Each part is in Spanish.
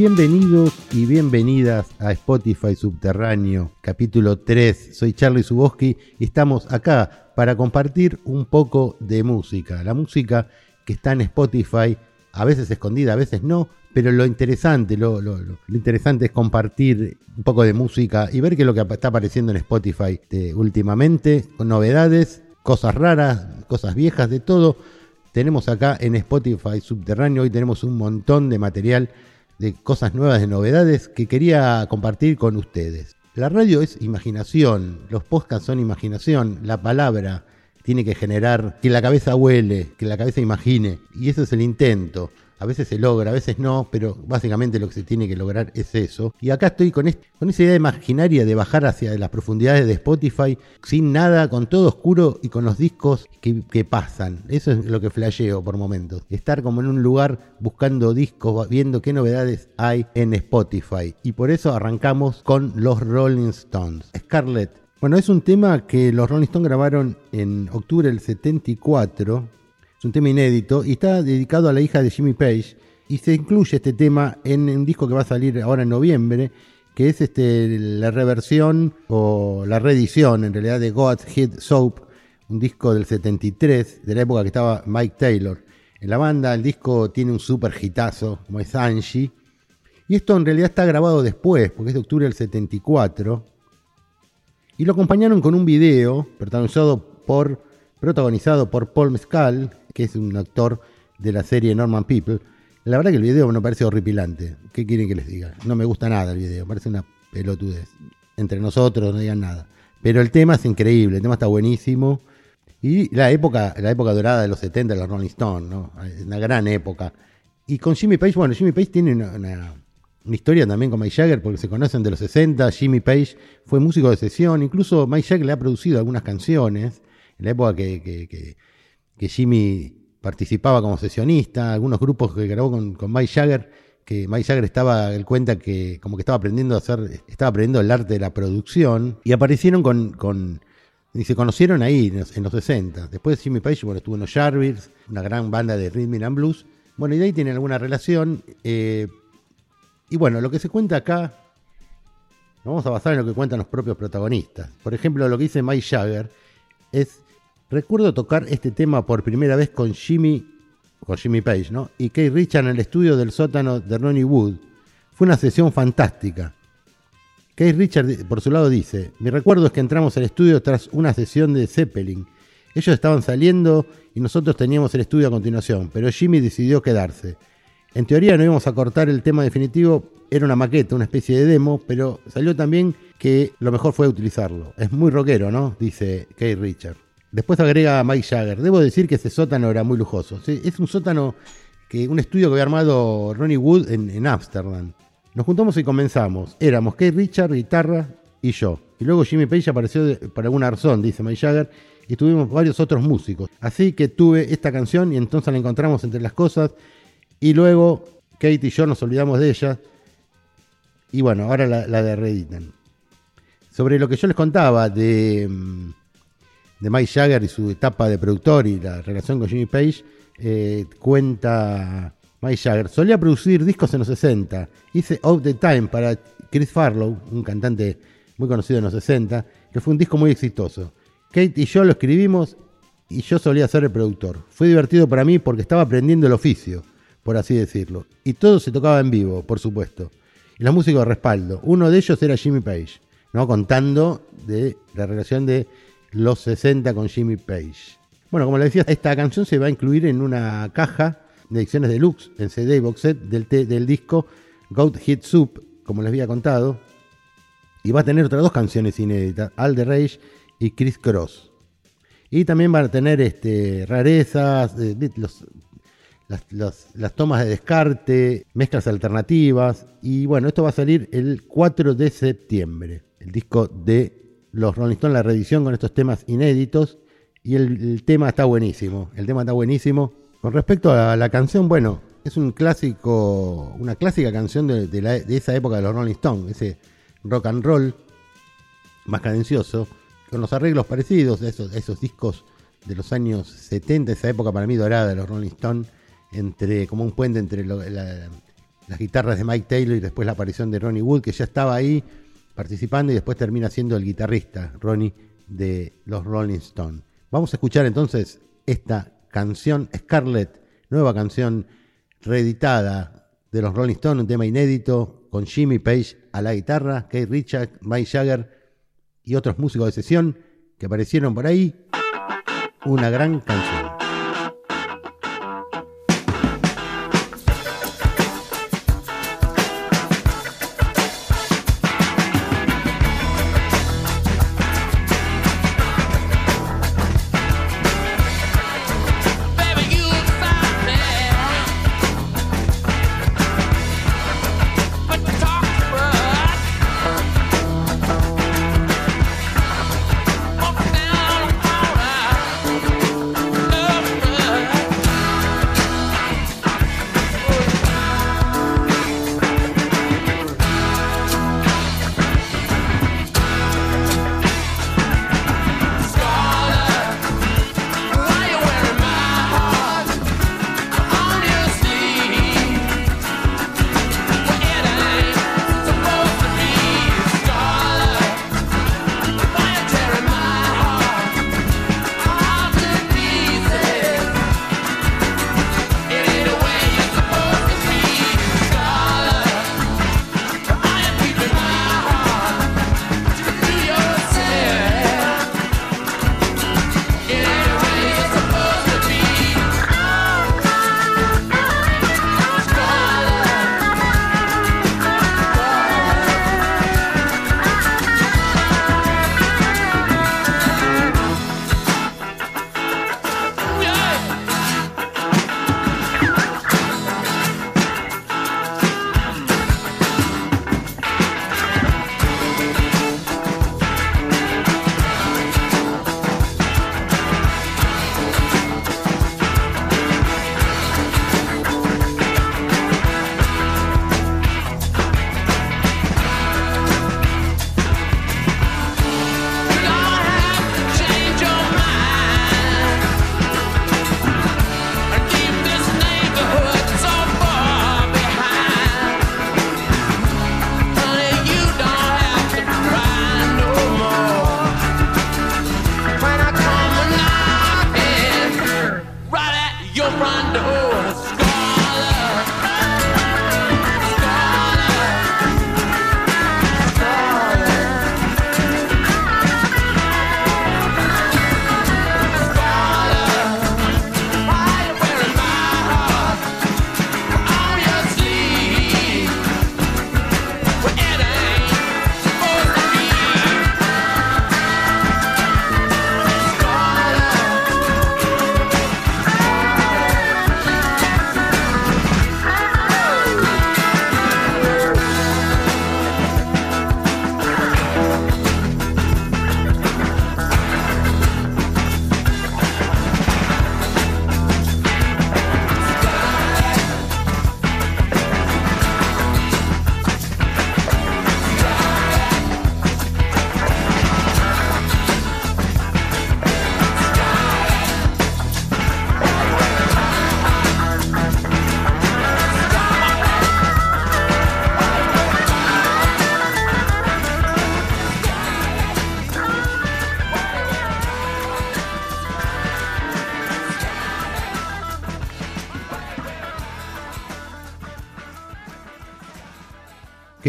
Bienvenidos y bienvenidas a Spotify Subterráneo, capítulo 3. Soy Charlie Suboski y estamos acá para compartir un poco de música. La música que está en Spotify, a veces escondida, a veces no, pero lo interesante, lo, interesante es compartir un poco de música y ver qué es lo que está apareciendo en Spotify últimamente, novedades, cosas raras, cosas viejas, de todo. Tenemos acá en Spotify Subterráneo, hoy tenemos un montón de material de cosas nuevas, de novedades que quería compartir con ustedes. La radio es imaginación, los podcasts son imaginación, la palabra tiene que generar que la cabeza huele, que la cabeza imagine, y eso es el intento. A veces se logra, a veces no, pero básicamente lo que se tiene que lograr es eso. Y acá estoy con, esa idea imaginaria de bajar hacia las profundidades de Spotify sin nada, con todo oscuro y con los discos que, que pasan. Eso es lo que flasheo por momentos. Estar como en un lugar buscando discos, viendo qué novedades hay en Spotify. Y por eso arrancamos con los Rolling Stones. Scarlett. Bueno, es un tema que los Rolling Stones grabaron en octubre del 74 es un tema inédito y está dedicado a la hija de Jimmy Page. Y se incluye este tema en un disco que va a salir ahora en noviembre, que es este, la reversión o la reedición en realidad de God's Head Soap, un disco del 73, de la época que estaba Mike Taylor. En la banda el disco tiene un super hitazo, como es Angie. Y esto en realidad está grabado después, porque es de octubre del 74. Y lo acompañaron con un video protagonizado por, protagonizado por Paul Mescal, que es un actor de la serie Norman People. La verdad que el video me parece horripilante. ¿Qué quieren que les diga? No me gusta nada el video, parece una pelotudez. Entre nosotros no digan nada. Pero el tema es increíble, el tema está buenísimo. Y la época, la época dorada de los 70 de los Rolling Stones, ¿no? Una gran época. Y con Jimmy Page, bueno, Jimmy Page tiene una, historia también con Mike Jagger porque se conocen de los 60. Jimmy Page fue músico de sesión, incluso Mike Jagger le ha producido algunas canciones en la época que- que Jimmy participaba como sesionista, algunos grupos que grabó con, Mike Jagger, que Mike Jagger estaba, él cuenta que como que estaba aprendiendo a hacer, estaba aprendiendo el arte de la producción y aparecieron con, y se conocieron ahí en los, en los 60. Después Jimmy Page, bueno, estuvo en los Jarvis, una gran banda de rhythm and blues. Bueno, y de ahí tienen alguna relación. eh, y bueno, lo que se cuenta acá, vamos a basar en lo que cuentan los propios protagonistas. Por ejemplo, lo que dice Mike Jagger es, recuerdo tocar este tema por primera vez con Jimmy, con Jimmy Page, ¿no? Y Keith Richard en el estudio del sótano de Ronnie Wood. Fue una sesión fantástica. Keith Richard, por su lado, dice: Mi recuerdo es que entramos al estudio tras una sesión de Zeppelin. Ellos estaban saliendo y nosotros teníamos el estudio a continuación, pero Jimmy decidió quedarse. En teoría no íbamos a cortar el tema definitivo, era una maqueta, una especie de demo, pero salió también que lo mejor fue utilizarlo. Es muy rockero, ¿no? Dice Keith Richard. Después agrega Mike Jagger. Debo decir que ese sótano era muy lujoso. Es un sótano, que un estudio que había armado Ronnie Wood en Ámsterdam. Nos juntamos y comenzamos. Éramos Keith Richard, guitarra y yo. Y luego Jimmy Page apareció por alguna razón, dice Mike Jagger, y tuvimos varios otros músicos. Así que tuve esta canción y entonces la encontramos entre las cosas. Y luego Kate y yo nos olvidamos de ella. Y bueno, ahora la, la de reeditan. Sobre lo que yo les contaba de, mm, de Mike Jagger y su etapa de productor y la relación con Jimmy Page, eh, cuenta Mike Jagger. Solía producir discos en los 60. Hice Of the Time para Chris Farlow, un cantante muy conocido en los 60, que fue un disco muy exitoso. Kate y yo lo escribimos y yo solía ser el productor. Fue divertido para mí porque estaba aprendiendo el oficio, por así decirlo. Y todo se tocaba en vivo, por supuesto. Y los músicos de respaldo. Uno de ellos era Jimmy Page, ¿no? Contando de la relación de los 60 con Jimmy Page. Bueno, como les decía, esta canción se va a incluir en una caja de ediciones deluxe en CD y box set del, del disco Goat Hit Soup, como les había contado. Y va a tener otras dos canciones inéditas, All y Chris Cross. Y también van a tener este, rarezas, eh, las- las tomas de descarte, mezclas alternativas. Y bueno, esto va a salir el 4 de septiembre. El disco de los Rolling Stones, la reedición con estos temas inéditos. Y el, tema está buenísimo. El tema está buenísimo. Con respecto a la canción, bueno, es un clásico, una clásica canción de, la- esa época de los Rolling Stones. Ese rock and roll más cadencioso, con los arreglos parecidos a esos, esos discos de los años 70, esa época para mí dorada de los Rolling Stones, entre, como un puente entre las guitarras de Mike Taylor y después la aparición de Ronnie Wood, que ya estaba ahí participando y después termina siendo el guitarrista, Ronnie, de los Rolling Stones. Vamos a escuchar entonces esta canción, Scarlett, nueva canción reeditada de los Rolling Stones, un tema inédito con Jimmy Page a la guitarra, Kate Richards, Mike Jagger y otros músicos de sesión que aparecieron por ahí. Una gran canción.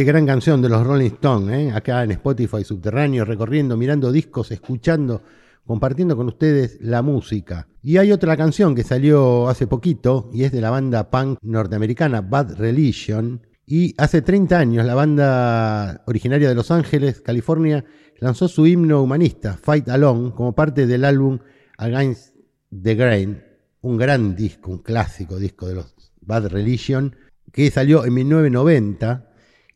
Gran canción de los Rolling Stones, ¿eh? acá en Spotify Subterráneo, recorriendo, mirando discos, escuchando, compartiendo con ustedes la música. Y hay otra canción que salió hace poquito y es de la banda punk norteamericana Bad Religion. Y hace 30 años la banda originaria de Los Ángeles, California, lanzó su himno humanista, Fight Alone, como parte del álbum Against the Grain, un gran disco, un clásico disco de los Bad Religion, que salió en 1990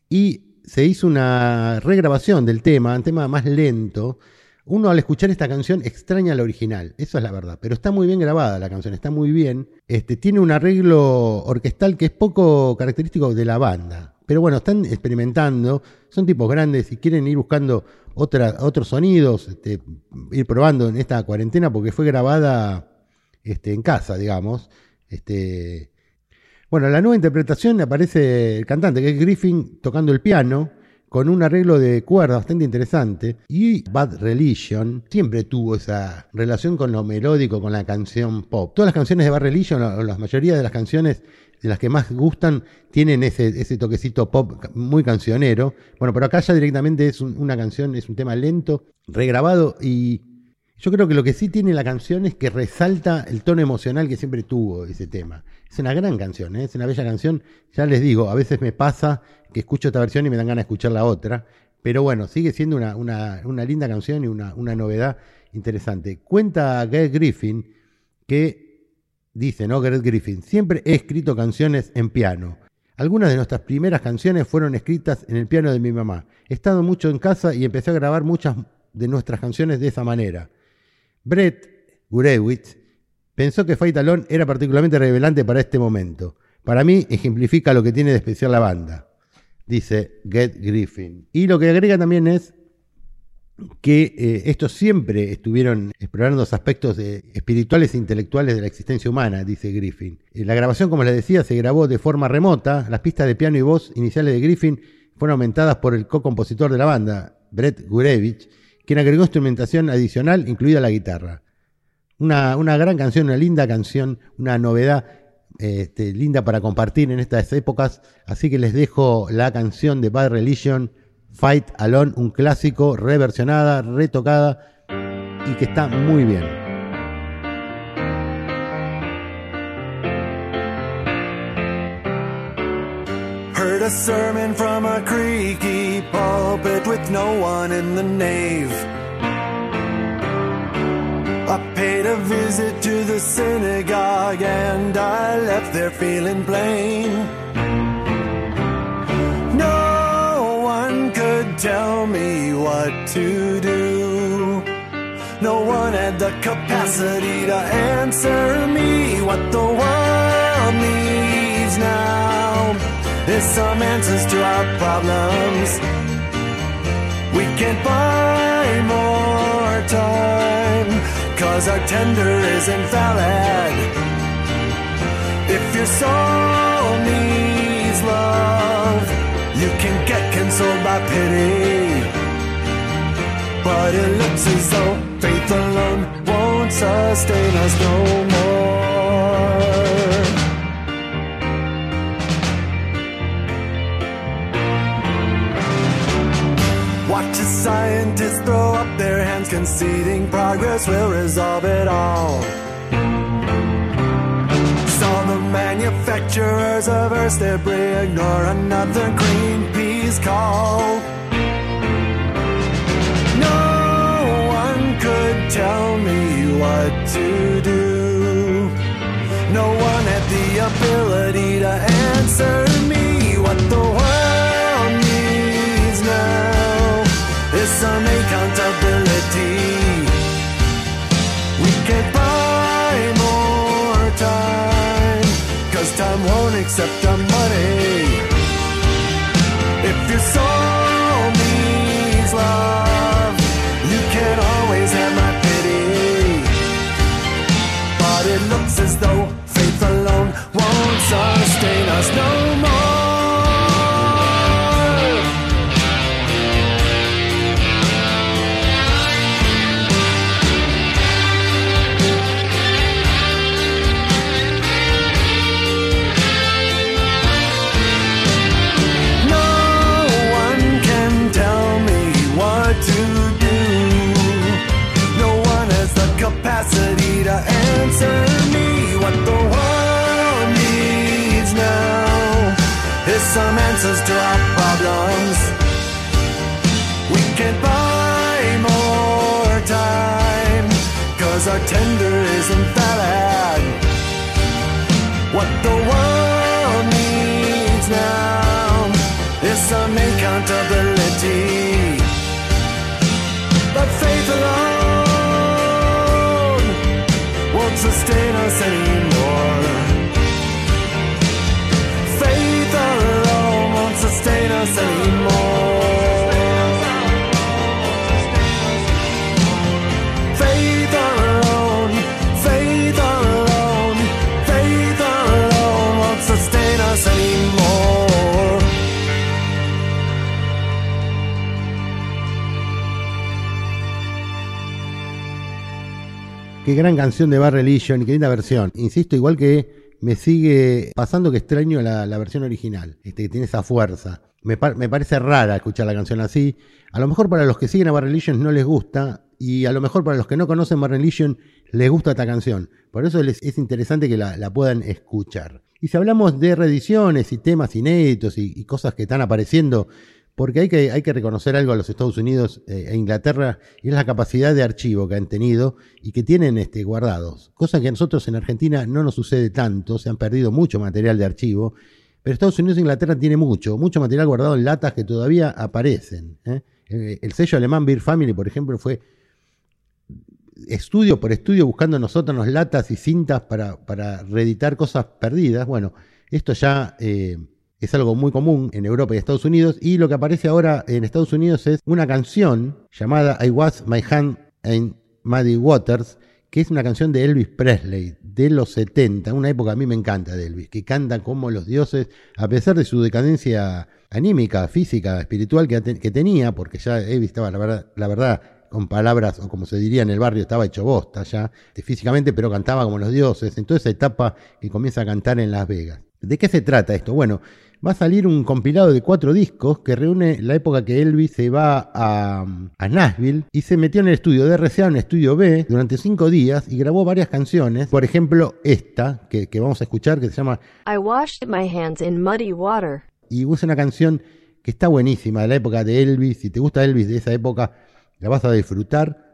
y se hizo una regrabación del tema, un tema más lento. Uno al escuchar esta canción extraña la original, eso es la verdad, pero está muy bien grabada la canción, está muy bien. Este, tiene un arreglo orquestal que es poco característico de la banda. Pero bueno, están experimentando, son tipos grandes y quieren ir buscando otros sonidos, este, ir probando en esta cuarentena porque fue grabada este, en casa, digamos. Este, Bueno, la nueva interpretación aparece el cantante, que es Griffin, tocando el piano, con un arreglo de cuerda bastante interesante. Y Bad Religion siempre tuvo esa relación con lo melódico, con la canción pop. Todas las canciones de Bad Religion, o la mayoría de las canciones de las que más gustan, tienen ese, ese toquecito pop muy cancionero. Bueno, pero acá ya directamente es una canción, es un tema lento, regrabado y yo creo que lo que sí tiene la canción es que resalta el tono emocional que siempre tuvo ese tema. Es una gran canción, ¿eh? es una bella canción. Ya les digo, a veces me pasa que escucho esta versión y me dan ganas de escuchar la otra. Pero bueno, sigue siendo una, una, linda canción y una, una, novedad interesante. Cuenta Gail Griffin que, dice, ¿no? Gareth Griffin, siempre he escrito canciones en piano. Algunas de nuestras primeras canciones fueron escritas en el piano de mi mamá. He estado mucho en casa y empecé a grabar muchas de nuestras canciones de esa manera. Brett Gurewitz pensó que Fight Alone era particularmente revelante para este momento. Para mí ejemplifica lo que tiene de especial la banda, dice Get Griffin. Y lo que agrega también es que eh, estos siempre estuvieron explorando los aspectos espirituales e intelectuales de la existencia humana, dice Griffin. Eh, la grabación, como les decía, se grabó de forma remota. Las pistas de piano y voz iniciales de Griffin fueron aumentadas por el co-compositor de la banda, Brett Gurewitz, quien agregó instrumentación adicional, incluida la guitarra. Una, una gran canción, una linda canción, una novedad este, linda para compartir en estas épocas. Así que les dejo la canción de Bad Religion, Fight Alone, un clásico, reversionada, retocada y que está muy bien. No nave. I paid a visit to the synagogue and I left there feeling plain. No one could tell me what to do. No one had the capacity to answer me what the world needs now there's some answers to our problems. We can't buy more time, cause our tender isn't valid. If your soul needs love, you can get consoled by pity. But it looks as though faith alone won't sustain us no more. Scientists throw up their hands, conceding progress will resolve it all. Saw the manufacturers of Earth's debris ignore another Greenpeace call. No one could tell me what to do. No one had the ability to answer time, cause time won't accept our money. If your soul needs love, you can always have my pity. But it looks as though faith alone won't sustain us no gran canción de Bar Religion qué linda versión. Insisto, igual que me sigue pasando que extraño la, versión original, este, que tiene esa fuerza. Me, parece rara escuchar la canción así. A lo mejor para los que siguen a Bar Religion no les gusta, y a lo mejor para los que no conocen Bar Religion les gusta esta canción. Por eso es interesante que la, puedan escuchar. Y si hablamos de reediciones y temas inéditos y cosas que están apareciendo porque hay que, hay que reconocer algo a los Estados Unidos eh, e Inglaterra, y es la capacidad de archivo que han tenido y que tienen este, guardados, cosa que a nosotros en Argentina no nos sucede tanto, se han perdido mucho material de archivo, pero Estados Unidos e Inglaterra tiene mucho, mucho material guardado en latas que todavía aparecen. ¿eh? Eh, el sello alemán Beer Family, por ejemplo, fue estudio por estudio buscando nosotros latas y cintas para, para reeditar cosas perdidas. Bueno, esto ya es algo muy común en Europa y Estados Unidos, y lo que aparece ahora en Estados Unidos es una canción llamada I Was My Hand in Muddy Waters, que es una canción de Elvis Presley de los 70, una época a mí me encanta de Elvis, que canta como los dioses, a pesar de su decadencia anímica, física, espiritual que, tenía, porque ya Elvis estaba, la verdad, la verdad, con palabras, o como se diría en el barrio, estaba hecho bosta ya, físicamente, pero cantaba como los dioses, en toda esa etapa que comienza a cantar en Las Vegas. ¿De qué se trata esto? Bueno, va a salir un compilado de cuatro discos que reúne la época que Elvis se va a, Nashville y se metió en el estudio de RCA, en el estudio B, durante cinco días y grabó varias canciones. Por ejemplo, esta que, vamos a escuchar que se llama I Washed My Hands in Muddy Water. Y usa una canción que está buenísima de la época de Elvis. Si te gusta Elvis de esa época, la vas a disfrutar.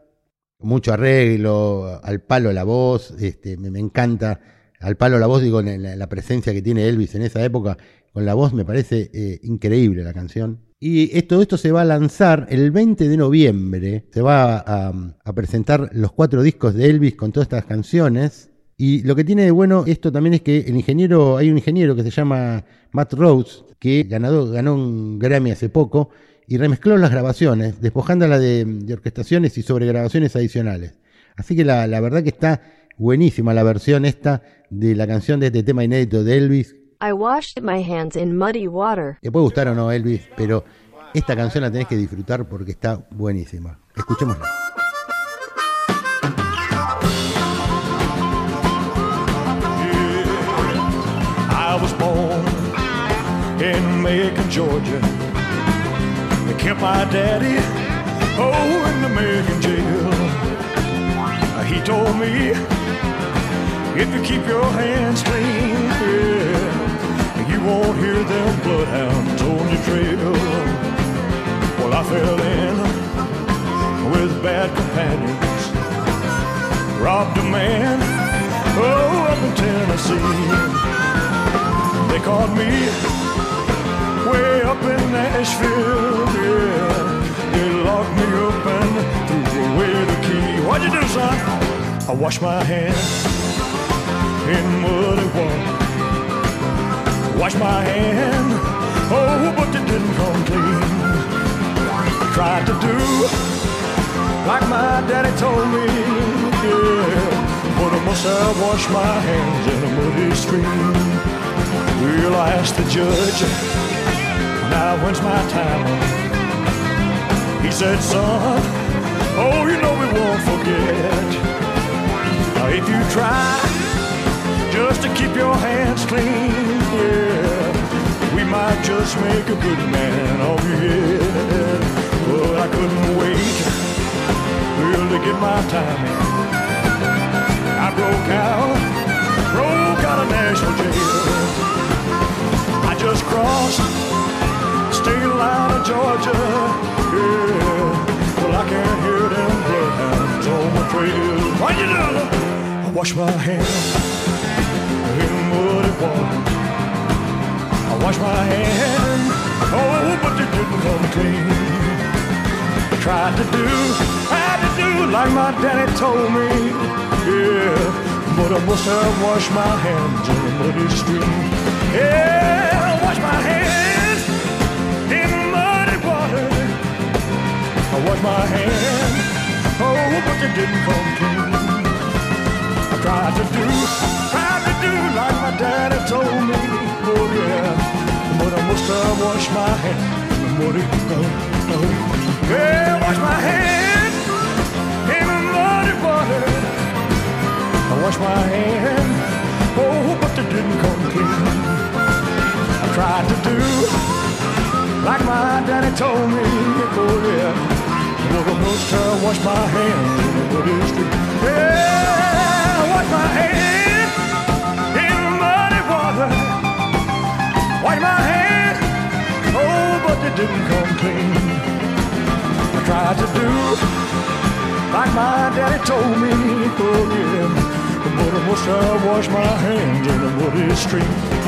Mucho arreglo, al palo la voz, este, me, encanta al palo la voz, digo, la, la, presencia que tiene Elvis en esa época con la voz, me parece eh, increíble la canción. Y todo esto se va a lanzar el 20 de noviembre. Se va a, presentar los cuatro discos de Elvis con todas estas canciones. Y lo que tiene de bueno esto también es que el ingeniero, hay un ingeniero que se llama Matt Rhodes, que ganó, un Grammy hace poco y remezcló las grabaciones, despojándola de, orquestaciones y sobregrabaciones adicionales. Así que la verdad que está buenísima la versión esta de la canción de este tema inédito de Elvis, I washed my hands in muddy water. Te puede gustar o no, Elvis, pero esta canción la tenés que disfrutar porque está buenísima. Escuchémosla. I was born in Macon, Georgia. They kept my daddy, oh, in the Macon jail. He told me, if you keep your hands clean, yeah, won't hear them bloodhounds on your trail. Well, I fell in with bad companions, robbed a man, oh, up in Tennessee. They caught me way up in Nashville, yeah. They locked me up and threw away the key. What'd you do, son? I washed my hands in muddy water wash my hand. Oh, but it didn't come clean. Tried to do like my daddy told me, yeah. But I must have washed my hands in a muddy stream. Well, I asked the judge, now when's my time? He said, son, oh, you know we won't forget. Now, if you try just to keep your hands clean. Yeah, we might just make a good man of you. Yeah, but I couldn't wait well, to get my time in. I broke out, broke out of Nashville jail. I just crossed state line of Georgia. Yeah, well I can't hear them bloodhounds on my trail. What you do? I wash my hands muddy water. I wash my hands, oh, but they didn't come clean. I tried to do, tried to do like my daddy told me, yeah, but I must have washed my hands in a muddy stream. Yeah, I wash my hands in muddy water. I wash my hands, oh, but they didn't come clean. I tried to do, do like my daddy told me. Oh yeah, but I must have washed my hands. What it go? Yeah, wash my hands in the muddy water. I wash my hands. Oh, but they didn't come clean. I tried to do like my daddy told me. Oh yeah, well, I must uh, wash my hands in the muddy street. Yeah, wash my hands Wash my hands. Oh, but they didn't come clean. I tried to do like my daddy told me. Oh yeah. But I must have washed my hands in the muddy street.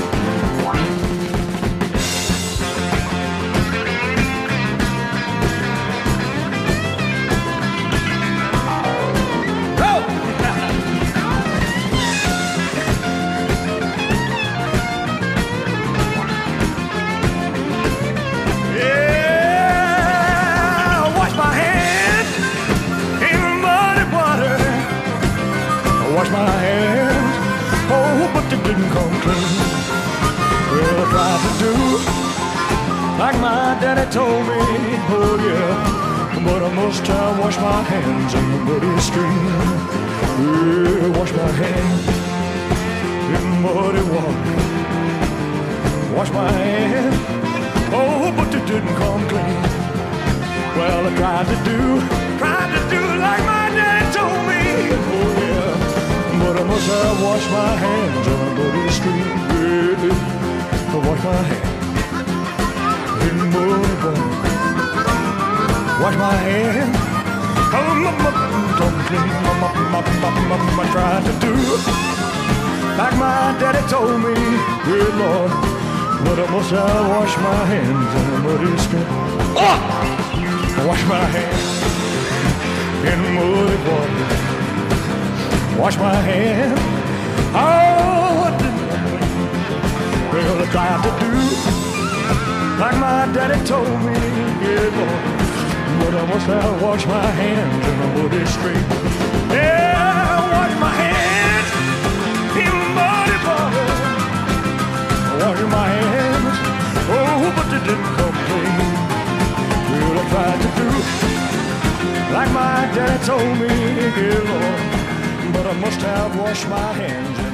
Told me, oh yeah, but I must have washed my hands in the muddy stream. Yeah, wash my hands in muddy water. Wash my hands, oh, but they didn't come clean. Well, I tried to do, tried to do like my dad told me. Oh yeah, but I must have washed my hands on a muddy stream. Yeah, my hands in muddy water. Wash my hands. Oh, my, my, come clean. My, my, my, my, my, I tried to do like my daddy told me. Good Lord, but I must have washed my hands in a muddy street. Oh! Wash my hands in muddy water. Wash my hands. Oh, what did I tried to do like my daddy told me, yeah, Lord. But I must have washed my hands in the muddy street. Yeah, wash my hands in muddy water. Wash my hands. Oh, but they didn't come clean. Well, I tried to do like my daddy told me, dear Lord, but I must have washed my hands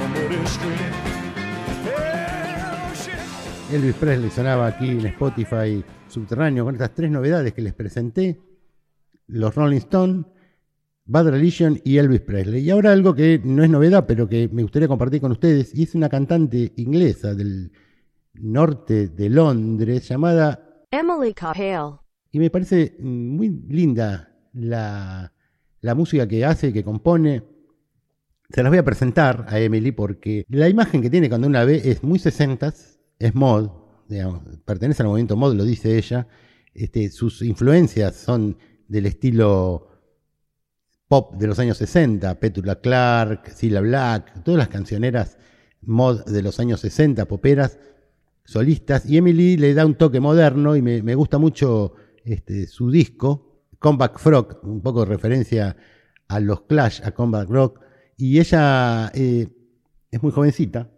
Elvis Presley sonaba aquí en Spotify subterráneo con estas tres novedades que les presenté: los Rolling Stones, Bad Religion y Elvis Presley. Y ahora algo que no es novedad, pero que me gustaría compartir con ustedes, y es una cantante inglesa del norte de Londres llamada Emily Cahill. Y me parece muy linda la, la música que hace, que compone. Se las voy a presentar a Emily porque la imagen que tiene cuando una ve es muy 60 es mod, digamos, pertenece al movimiento mod, lo dice ella. Este, sus influencias son del estilo pop de los años 60, Petula Clark, Cilla Black, todas las cancioneras mod de los años 60, poperas, solistas. Y Emily le da un toque moderno y me, gusta mucho este, su disco, Comeback Frog, un poco de referencia a los Clash, a Comeback Rock. Y ella eh, es muy jovencita.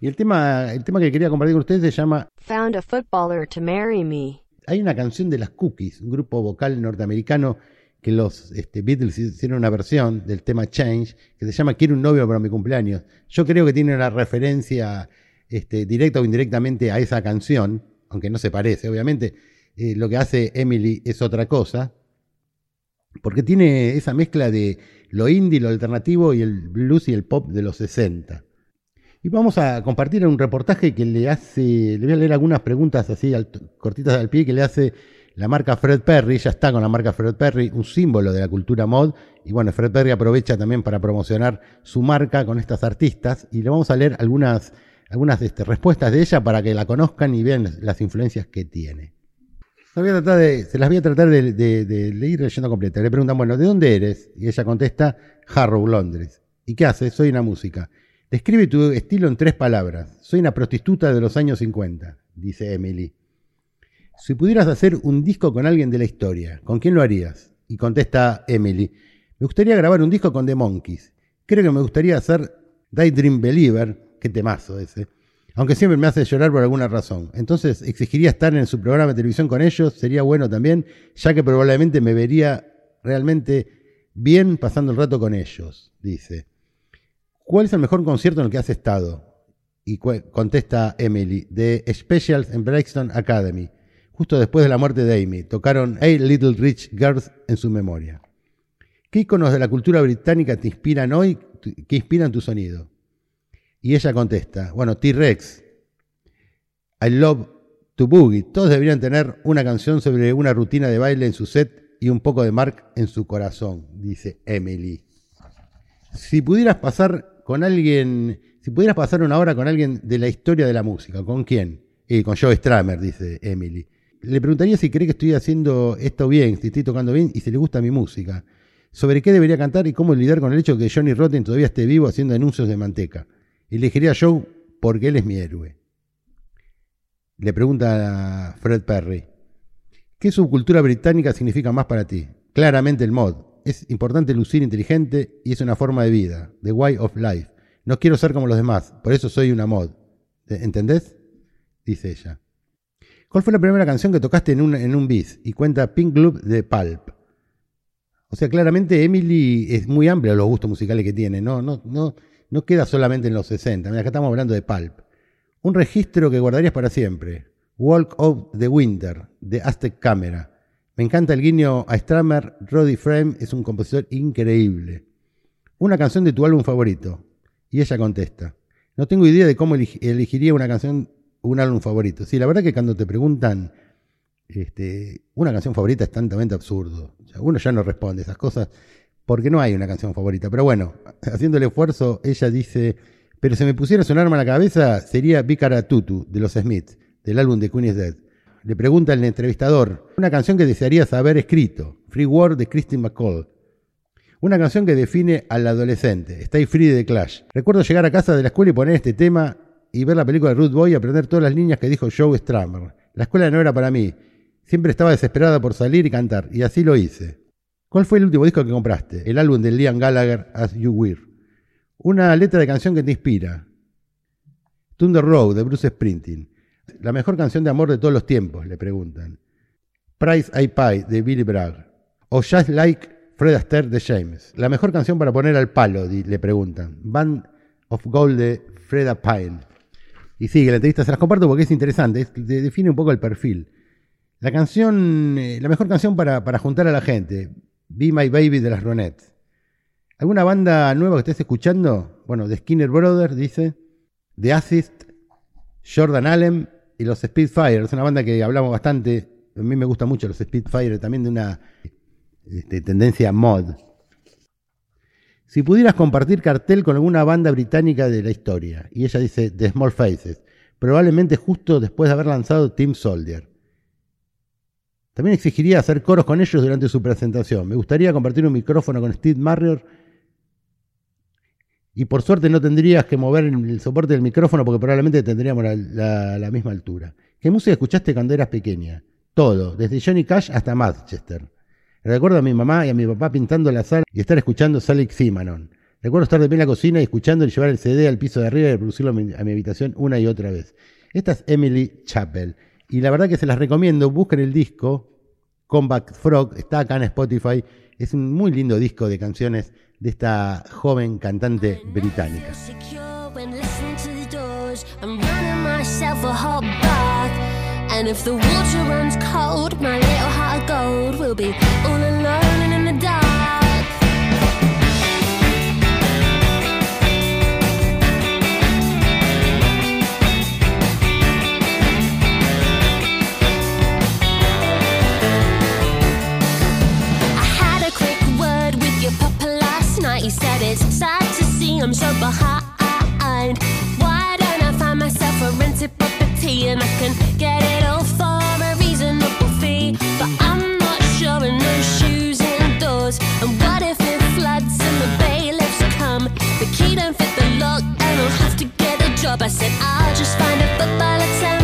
Y el tema, el tema que quería compartir con ustedes se llama Found a footballer to marry me. hay una canción de las Cookies, un grupo vocal norteamericano que los este, Beatles hicieron una versión del tema Change que se llama Quiero un novio para mi cumpleaños. Yo creo que tiene una referencia este, directa o indirectamente a esa canción, aunque no se parece, obviamente. eh, lo que hace Emily es otra cosa, porque tiene esa mezcla de lo indie, lo alternativo y el blues y el pop de los 60. Y vamos a compartir un reportaje que le hace, le voy a leer algunas preguntas así cortitas al pie que le hace la marca Fred Perry, ya está con la marca Fred Perry, un símbolo de la cultura mod. Y bueno, Fred Perry aprovecha también para promocionar su marca con estas artistas. Y le vamos a leer algunas, algunas este, respuestas de ella para que la conozcan y vean las, influencias que tiene. Se, tratar de- las voy a tratar de, ir leyendo completa. Le preguntan, bueno, ¿de dónde eres? Y ella contesta, Harrow, Londres. ¿Y qué haces? Soy una música. Describe tu estilo en tres palabras. Soy una prostituta de los años 50, dice Emily. Si pudieras hacer un disco con alguien de la historia, ¿con quién lo harías? Y contesta Emily. Me gustaría grabar un disco con The Monkeys. Creo que me gustaría hacer Daydream Believer, qué temazo ese. Aunque siempre me hace llorar por alguna razón. Entonces exigiría estar en su programa de televisión con ellos, sería bueno también, ya que probablemente me vería realmente bien pasando el rato con ellos, dice. ¿Cuál es el mejor concierto en el que has estado? Y contesta Emily, de Specials en Brixton Academy, justo después de la muerte de Amy. Tocaron Eight Little Rich Girls en su memoria. ¿Qué iconos de la cultura británica te inspiran hoy? ¿Qué inspiran tu sonido? Y ella contesta, bueno, T-Rex, I Love to Boogie. Todos deberían tener una canción sobre una rutina de baile en su set y un poco de Mark en su corazón, dice Emily. Si pudieras pasar con alguien, si pudieras pasar una hora con alguien de la historia de la música, ¿con quién? Y con Joe Stramer, dice Emily. Le preguntaría si cree que estoy haciendo esto bien, si estoy tocando bien y si le gusta mi música. Sobre qué debería cantar y cómo lidiar con el hecho de que Johnny Rotten todavía esté vivo haciendo anuncios de manteca. Elegiría a Joe porque él es mi héroe. Le pregunta a Fred Perry. ¿Qué subcultura británica significa más para ti? Claramente el mod. Es importante lucir inteligente y es una forma de vida, the way of life. No quiero ser como los demás, por eso soy una mod. ¿Entendés? Dice ella. ¿Cuál fue la primera canción que tocaste en un, en? Y cuenta Pink Club de Pulp. O sea, claramente Emily es muy amplia los gustos musicales que tiene, no, no, no, no queda solamente en los 60. Mira, acá estamos hablando de Pulp. Un registro que guardarías para siempre. Walk of the Winter, de Aztec Camera. Me encanta el guiño a Stramer. Roddy Frame es un compositor increíble. Una canción de tu álbum favorito. Y ella contesta. No tengo idea de cómo elegiría una canción, un álbum favorito. Sí, la verdad que cuando te preguntan este, una canción favorita es tantamente absurdo. uno ya no responde esas cosas porque no hay una canción favorita. Pero bueno, haciendo el esfuerzo, ella dice, pero si me pusiera un arma en la cabeza, sería Bicara Tutu de los Smiths, del álbum de Queen is Dead. Le pregunta el entrevistador, una canción que desearías haber escrito, Free World de Christine McCall. Una canción que define al adolescente, Stay Free de Clash. Recuerdo llegar a casa de la escuela y poner este tema y ver la película de Ruth Boy y aprender todas las líneas que dijo Joe Stramer. La escuela no era para mí. Siempre estaba desesperada por salir y cantar, y así lo hice. ¿Cuál fue el último disco que compraste? El álbum de Liam Gallagher, As You Were. Una letra de canción que te inspira. Thunder Road, de Bruce Springsteen. La mejor canción de amor de todos los tiempos, le preguntan. Price I Pie de Billy Bragg. O Just Like Fred Astaire de James. La mejor canción para poner al palo, le preguntan. Band of Gold de Freda Pine. Y sigue, la entrevista se las comparto porque es interesante, define un poco el perfil. La canción, eh, la mejor canción para, para, juntar a la gente, Be My Baby de las Ronettes. ¿Alguna banda nueva que estés escuchando? Bueno, The Skinner Brothers, dice, The Assist, Jordan Allen y los Spitfire. Es una banda que hablamos bastante. A mí me gusta mucho los Spitfire, también de una este, tendencia mod. Si pudieras compartir cartel con alguna banda británica de la historia, y ella dice The Small Faces, probablemente justo después de haber lanzado Team Soldier. También exigiría hacer coros con ellos durante su presentación. Me gustaría compartir un micrófono con Steve Marriott y por suerte no tendrías que mover el soporte del micrófono porque probablemente tendríamos la, misma altura. ¿Qué música escuchaste cuando eras pequeña? Todo, desde Johnny Cash hasta Manchester. Recuerdo a mi mamá y a mi papá pintando la sala y estar escuchando Sally Simanon. Recuerdo estar de pie en la cocina y escuchando y llevar el CD al piso de arriba y reproducirlo a mi, a mi habitación una y otra vez. Esta es Emily Chappell. Y la verdad que se las recomiendo. Busquen el disco Combat Frog. Está acá en Spotify. Es un muy lindo disco de canciones de esta joven cantante británica. Said it's sad to see I'm so behind. Why don't I find myself a rented property and I can get it all for a reasonable fee? But I'm not sure in no shoes indoors. And what if it floods and the bailiffs come? The key don't fit the lock and I'll have to get a job. I said I'll just find a footballer to marry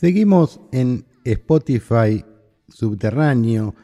Seguimos en Spotify subterráneo,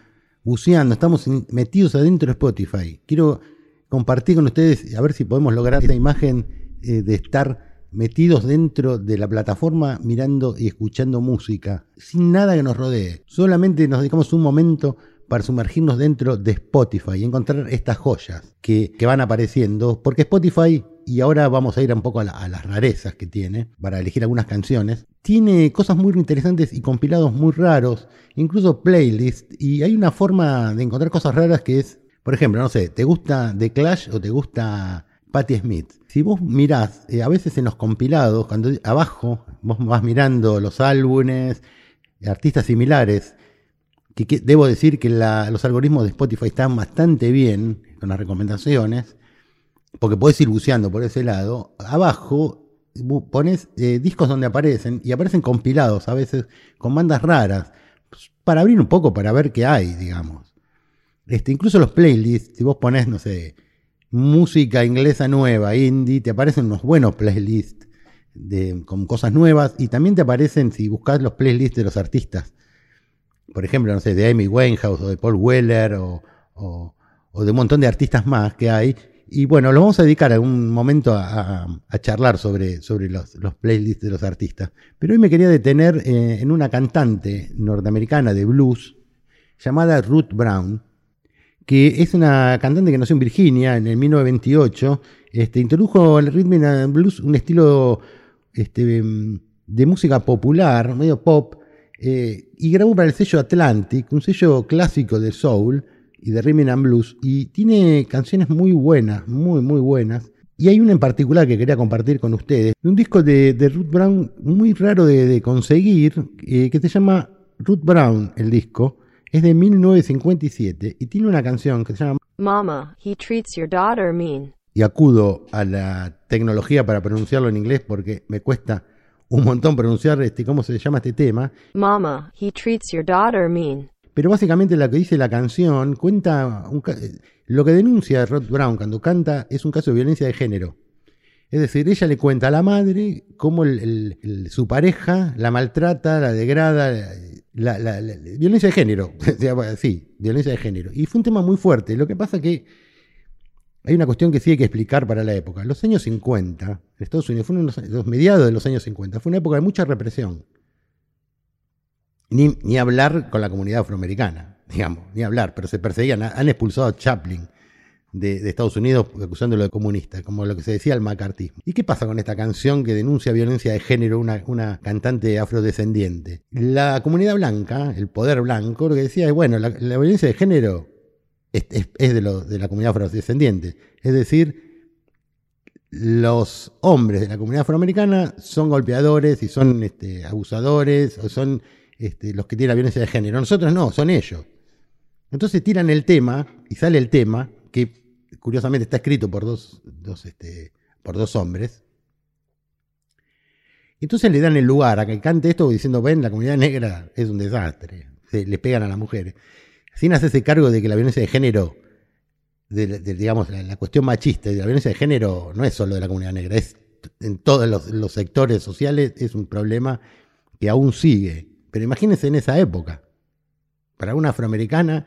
buceando, estamos metidos adentro de Spotify. Quiero compartir con ustedes, a ver si podemos lograr esta imagen eh, de estar metidos dentro de la plataforma mirando y escuchando música, sin nada que nos rodee. Solamente nos dedicamos un momento para sumergirnos dentro de Spotify y encontrar estas joyas que, que van apareciendo, porque Spotify, y ahora vamos a ir un poco a, la- las rarezas que tiene, para elegir algunas canciones, tiene cosas muy interesantes y compilados muy raros, incluso playlists, y hay una forma de encontrar cosas raras que es, por ejemplo, no sé, ¿te gusta The Clash o te gusta Patti Smith? Si vos mirás, eh, a veces en los compilados, cuando abajo vos vas mirando los álbumes, artistas similares, que, debo decir que los algoritmos de Spotify están bastante bien con las recomendaciones, porque podés ir buceando por ese lado. Abajo pones eh, discos donde aparecen y aparecen compilados a veces con bandas raras, pues, para abrir un poco, para ver qué hay, digamos. Este, incluso los playlists, si vos pones, no sé, música inglesa nueva, indie, te aparecen unos buenos playlists de, con cosas nuevas y también te aparecen, si buscas los playlists de los artistas, por ejemplo, no sé, de Amy Winehouse o de Paul Weller o, o- o de un montón de artistas más que hay. Y bueno, lo vamos a dedicar algún momento a, charlar sobre, sobre los, los playlists de los artistas. Pero hoy me quería detener eh, en una cantante norteamericana de blues llamada Ruth Brown, que es una cantante que nació en Virginia en el 1928. Este, introdujo al rhythm and blues un estilo este, de música popular, medio pop, eh, y grabó para el sello Atlantic, un sello clásico de soul y de rhythm and blues, y tiene canciones muy buenas, muy, muy buenas. Y hay una en particular que quería compartir con ustedes, un disco de, de Ruth Brown muy raro de, de conseguir, eh, que se llama Ruth Brown, el disco, es de 1957 y tiene una canción que se llama Mama, he treats your daughter mean. y acudo a la tecnología para pronunciarlo en inglés porque me cuesta un montón pronunciar este, cómo se llama este tema. Mama, he treats your daughter mean. Pero básicamente lo que dice la canción cuenta lo que denuncia Rod Brown cuando canta es un caso de violencia de género. Es decir, ella le cuenta a la madre cómo su pareja la maltrata, la degrada, la, violencia de género. Sí, violencia de género. Y fue un tema muy fuerte. Lo que pasa que hay una cuestión que sí hay que explicar para la época. Los años 50, en Estados Unidos, fueron los, los mediados de los años 50, fue una época de mucha represión. Ni, ni hablar con la comunidad afroamericana, digamos, ni hablar, pero se perseguían. Han expulsado a Chaplin de, Estados Unidos acusándolo de comunista, como lo que se decía el macartismo. ¿Y qué pasa con esta canción que denuncia violencia de género, una, cantante afrodescendiente? La comunidad blanca, el poder blanco, lo que decía es, bueno, la, violencia de género es de, lo- de la comunidad afrodescendiente. Es decir, los hombres de la comunidad afroamericana son golpeadores y son este, abusadores o son este, los que tienen la violencia de género. Nosotros no, son ellos. Entonces tiran el tema y sale el tema que curiosamente está escrito por dos, dos, este, por dos hombres. Entonces le dan el lugar a que cante esto diciendo, ven, la comunidad negra es un desastre, se, le pegan a las mujeres. Sin hacerse cargo de que la violencia de género, digamos, la, la cuestión machista y de la violencia de género no es solo de la comunidad negra, es en todos los, los sectores sociales, es un problema que aún sigue. Pero imagínense en esa época, para una afroamericana,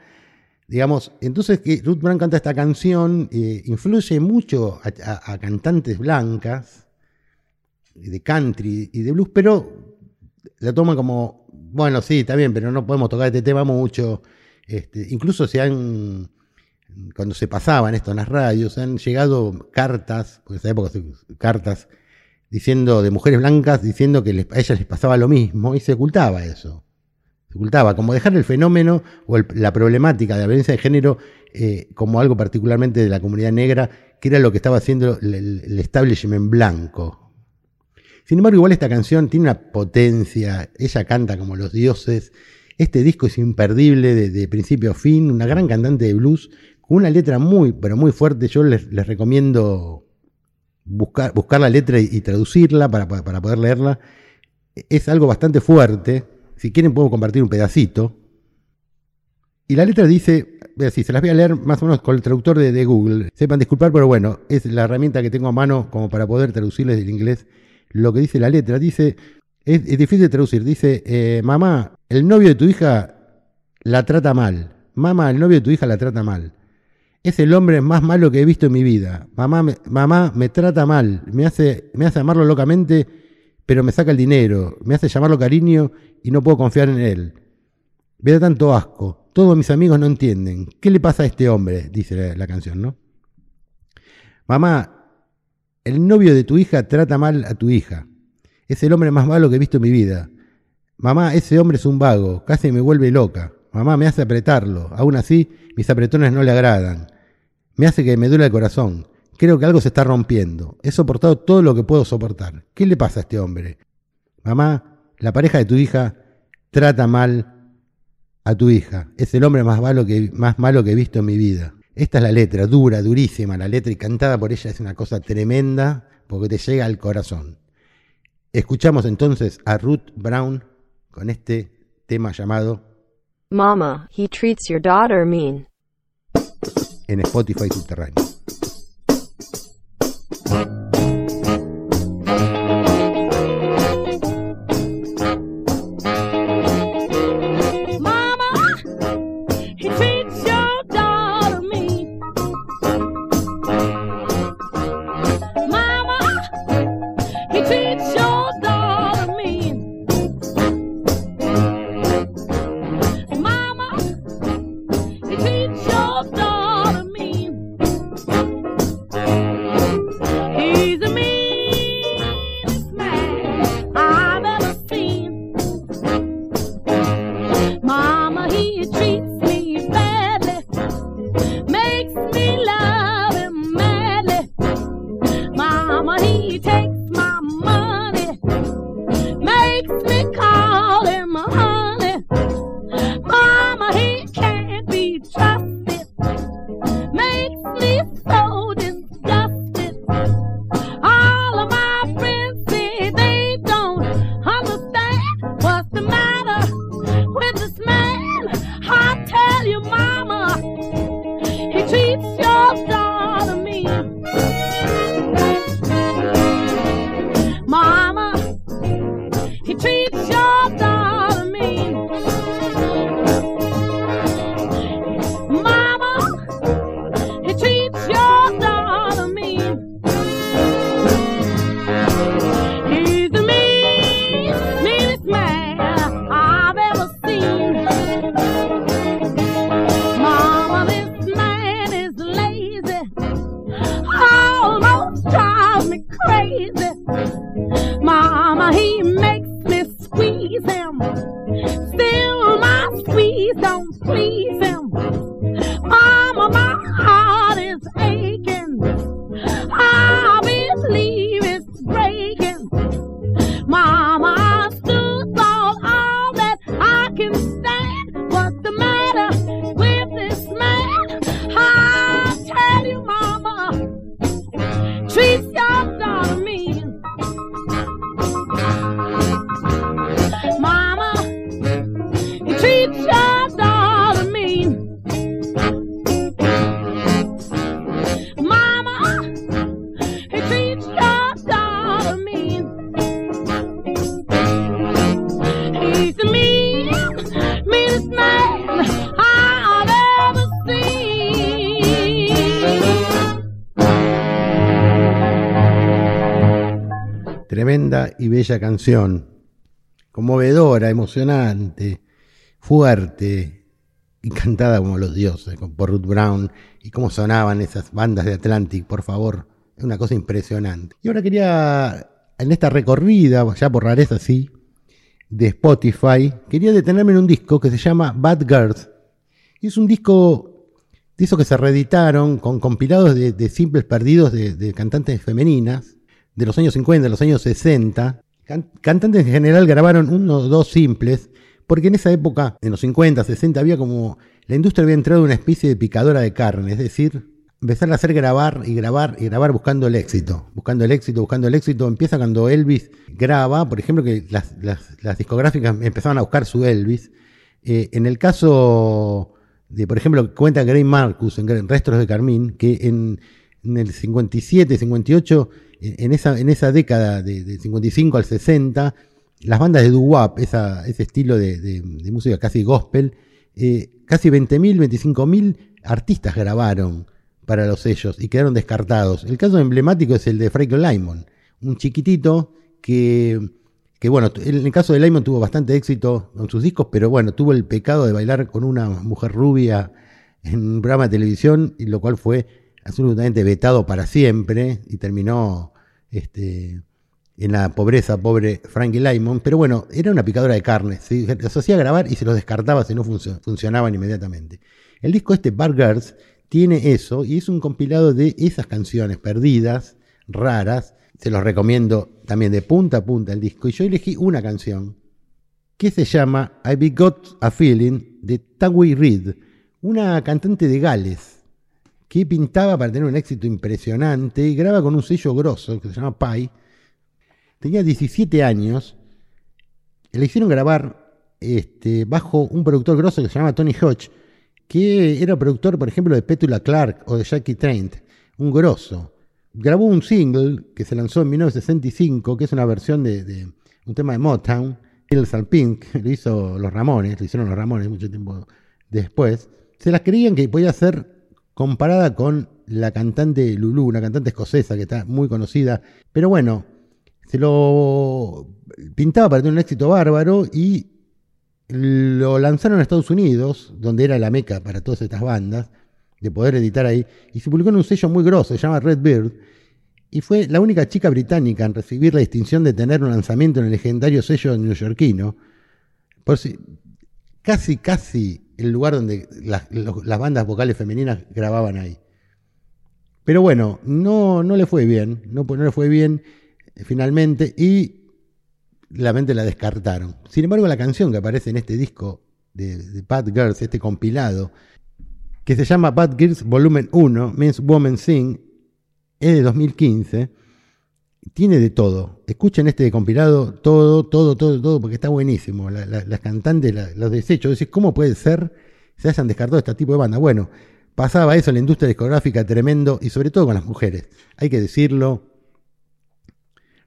digamos, entonces que Ruth Brown canta esta canción, eh, influye mucho a, cantantes blancas, de country y de blues, pero la toman como, bueno, sí, está bien, pero no podemos tocar este tema mucho. Este, incluso se han, cuando se pasaban esto en las radios, han llegado cartas, porque en esa época cartas, diciendo de mujeres blancas, diciendo que a ellas les pasaba lo mismo, y se ocultaba eso. Se ocultaba, como dejar el fenómeno o la problemática de la violencia de género eh, como algo particularmente de la comunidad negra, que era lo que estaba haciendo el, establishment blanco. Sin embargo, igual esta canción tiene una potencia, ella canta como los dioses, este disco es imperdible de, principio a fin, una gran cantante de blues, con una letra muy, pero muy fuerte, yo les recomiendo buscar, buscar la letra y, traducirla para, para- poder leerla, es algo bastante fuerte, si quieren puedo compartir un pedacito, y la letra dice, voy a decir, se las voy a leer más o menos con el traductor de, de Google. Sepan disculpar, pero bueno, es la herramienta que tengo a mano como para poder traducirles del inglés lo que dice la letra. Dice, es, es difícil de traducir, dice, eh, mamá, el novio de tu hija la trata mal. Mamá, el novio de tu hija la trata mal. Es el hombre más malo que he visto en mi vida. Mamá me, mamá me trata mal, me hace, me hace amarlo locamente, pero me saca el dinero, me hace llamarlo cariño y no puedo confiar en él. Me da tanto asco. Todos mis amigos no entienden. ¿Qué le pasa a este hombre? Dice la, la canción, ¿no? Mamá, el novio de tu hija trata mal a tu hija. Es el hombre más malo que he visto en mi vida. Mamá, ese hombre es un vago, casi me vuelve loca. Mamá, me hace apretarlo. Aún así, mis apretones no le agradan. Me hace que me duele el corazón. Creo que algo se está rompiendo. He soportado todo lo que puedo soportar. ¿Qué le pasa a este hombre? Mamá, la pareja de tu hija trata mal a tu hija. Es el hombre más malo que, más malo que he visto en mi vida. Esta es la letra, dura, durísima. La letra y cantada por ella es una cosa tremenda porque te llega al corazón. Escuchamos entonces a Ruth Brown con este tema llamado Mama, he treats your daughter mean. En Spotify Subterráneo. Bella canción. conmovedora, emocionante, fuerte y cantada como los dioses, por Ruth Brown y cómo sonaban esas bandas de Atlantic, por favor, es una cosa impresionante. Y ahora quería, en esta recorrida, ya por rareza sí, de Spotify, quería detenerme en un disco que se llama Bad Girls. Y es un disco de esos que se reeditaron con compilados de, de simples perdidos de, de cantantes femeninas de los años 50, de los años 60. Can- cantantes en general grabaron uno o dos simples, porque en esa época, en los 50, 60, había como. La industria había entrado en una especie de picadora de carne, es decir, empezar a hacer grabar y grabar y grabar buscando el éxito, buscando el éxito, buscando el éxito. Empieza cuando Elvis graba, por ejemplo, que las discográficas empezaban a buscar su Elvis. Eh, en el caso de, por ejemplo, cuenta Gray Marcus en Restos de Carmín, que en, en el 57, 58, en esa, en esa década de, de 55 al 60, las bandas de doo-wop, ese estilo de música casi gospel, eh, casi 20.000, 25.000 artistas grabaron para los sellos y quedaron descartados. El caso emblemático es el de Frank Lymon, un chiquitito que, que bueno, en el caso de Lymon tuvo bastante éxito con sus discos, pero bueno, tuvo el pecado de bailar con una mujer rubia en un programa de televisión, y lo cual fue absolutamente vetado para siempre y terminó este, en la pobreza, pobre Frankie Lymon. Pero bueno, era una picadora de carne. ¿sí? Los hacía grabar y se los descartaba si no funcio- funcionaban inmediatamente. El disco este, Bar Girls, tiene eso y es un compilado de esas canciones perdidas, raras. Se los recomiendo también de punta a punta el disco. Y yo elegí una canción que se llama I Got a Feeling de Tawi Reid, una cantante de Gales que pintaba para tener un éxito impresionante y graba con un sello grosso que se llama Pi. Tenía 17 años, le hicieron grabar este, bajo un productor grosso que se llama Tony Hodge, que era productor, por ejemplo, de Petula Clark o de Jackie Trent, un grosso. Grabó un single que se lanzó en 1965, que es una versión de, un tema de Motown, Hills and Pink, lo hizo los Ramones, lo hicieron los Ramones mucho tiempo después. Se las creían que podía ser comparada con la cantante Lulu, una cantante escocesa que está muy conocida, pero bueno, se lo pintaba para tener un éxito bárbaro y lo lanzaron a Estados Unidos, donde era la meca para todas estas bandas, de poder editar ahí, y se publicó en un sello muy grosso, se llama Red Bird, y fue la única chica británica en recibir la distinción de tener un lanzamiento en el legendario sello neoyorquino. Por si, casi, casi el lugar donde las, bandas vocales femeninas grababan ahí. Pero bueno, no, no le fue bien, no, no le fue bien eh, finalmente y la mente la descartaron. Sin embargo, la canción que aparece en este disco de, de Bad Girls, este compilado, que se llama Bad Girls Volumen 1, Men's Woman Sing, es de 2015, tiene de todo. Escuchen este compilado, todo, todo, todo, todo, porque está buenísimo. La- la- las cantantes, la- los desechos, decís, ¿cómo puede ser se hayan descartado este tipo de banda? Bueno, pasaba eso en la industria discográfica tremendo y sobre todo con las mujeres. Hay que decirlo,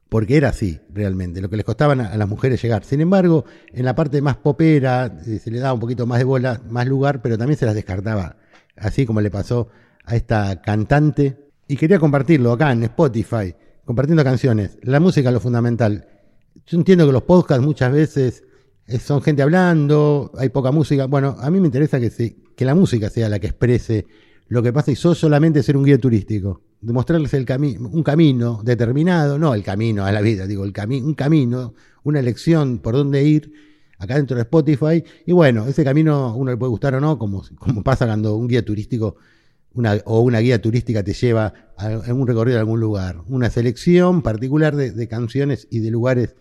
porque era así realmente, lo que les costaban a, a las mujeres llegar. Sin embargo, en la parte más popera eh, se le daba un poquito más de bola, más lugar, pero también se las descartaba, así como le pasó a esta cantante. Y quería compartirlo acá en Spotify, compartiendo canciones. La música es lo fundamental. Yo entiendo que los podcasts muchas veces eh, son gente hablando, hay poca música. Bueno, a mí me interesa que, se- que la música sea la que exprese lo que pasa y yo solamente ser un guía turístico, demostrarles el un camino determinado, no el camino a la vida, digo, el un camino, una elección por dónde ir acá dentro de Spotify. Y bueno, ese camino uno le puede gustar o no, como, como pasa cuando un guía turístico una, o una guía turística te lleva a, un recorrido a algún lugar. Una selección particular de, de canciones y de lugares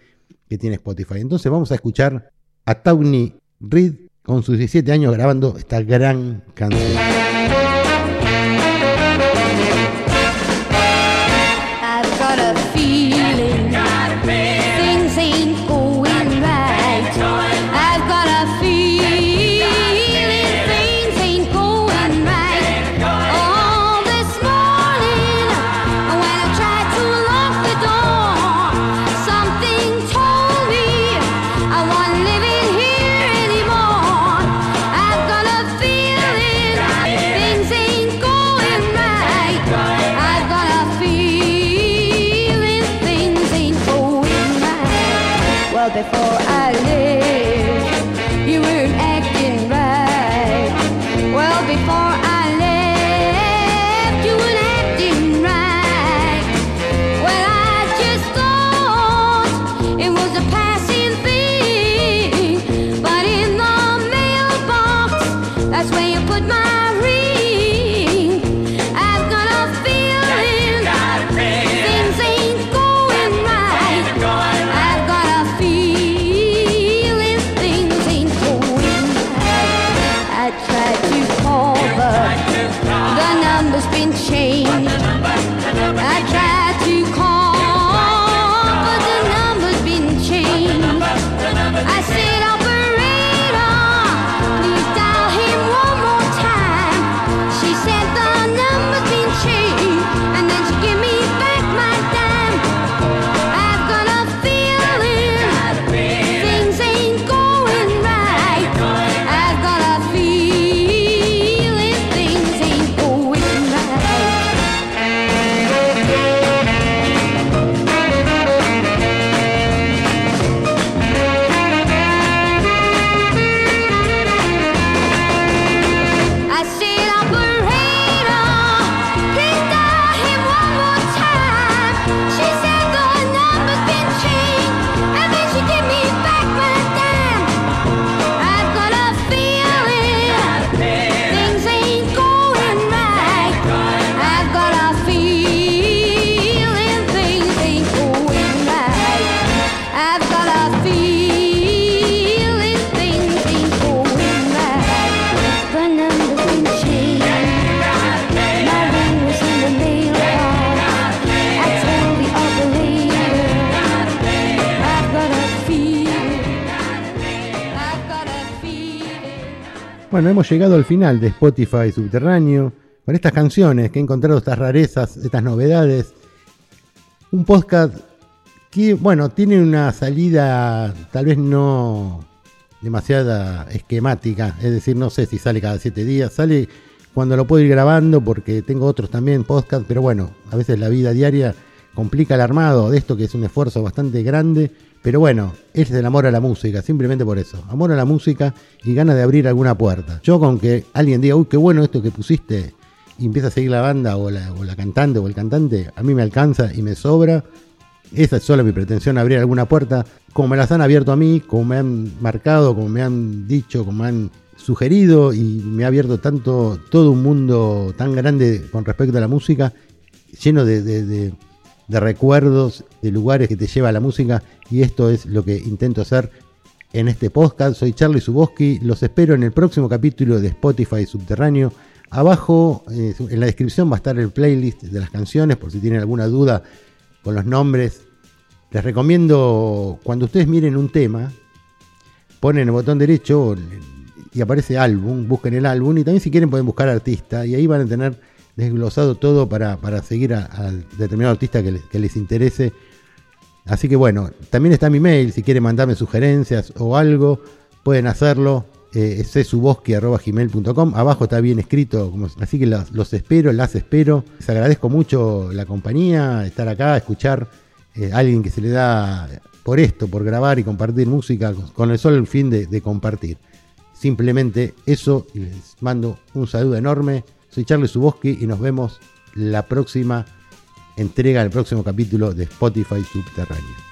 que tiene Spotify. Entonces vamos a escuchar a Tawny Reed con sus 17 años grabando esta gran canción. Bueno, hemos llegado al final de Spotify Subterráneo con estas canciones que he encontrado, estas rarezas, estas novedades. Un podcast que, bueno, tiene una salida tal vez no demasiada esquemática, es decir, no sé si sale cada siete días, sale cuando lo puedo ir grabando porque tengo otros también podcast, pero bueno, a veces la vida diaria complica el armado de esto que es un esfuerzo bastante grande, pero bueno, es el amor a la música, simplemente por eso, amor a la música y ganas de abrir alguna puerta. Yo con que alguien diga, uy, qué bueno esto que pusiste y empieza a seguir la banda o la, cantante o el cantante, a mí me alcanza y me sobra. Esa es solo mi pretensión, abrir alguna puerta, como me las han abierto a mí, como me han marcado, como me han dicho, como me han sugerido y me ha abierto tanto todo un mundo tan grande con respecto a la música, lleno de- de recuerdos, de lugares que te lleva a la música y esto es lo que intento hacer en este podcast. Soy Charlie Suboski, los espero en el próximo capítulo de Spotify Subterráneo. Abajo eh, en la descripción va a estar el playlist de las canciones por si tienen alguna duda con los nombres. Les recomiendo cuando ustedes miren un tema, ponen el botón derecho y aparece álbum, busquen el álbum y también si quieren pueden buscar artista y ahí van a tener desglosado todo para, para seguir a- al determinado artista que les, interese. Así que bueno, también está mi mail, si quieren mandarme sugerencias o algo, pueden hacerlo. Eh, csuboski.gmail.com Abajo está bien escrito, así que los, espero, las espero. Les agradezco mucho la compañía, estar acá, escuchar eh, a alguien que se le da por esto, por grabar y compartir música, con- el solo fin de, compartir. Simplemente eso, les mando un saludo enorme. Soy Charlie Suboski y nos vemos la próxima entrega, el próximo capítulo de Spotify Subterráneo.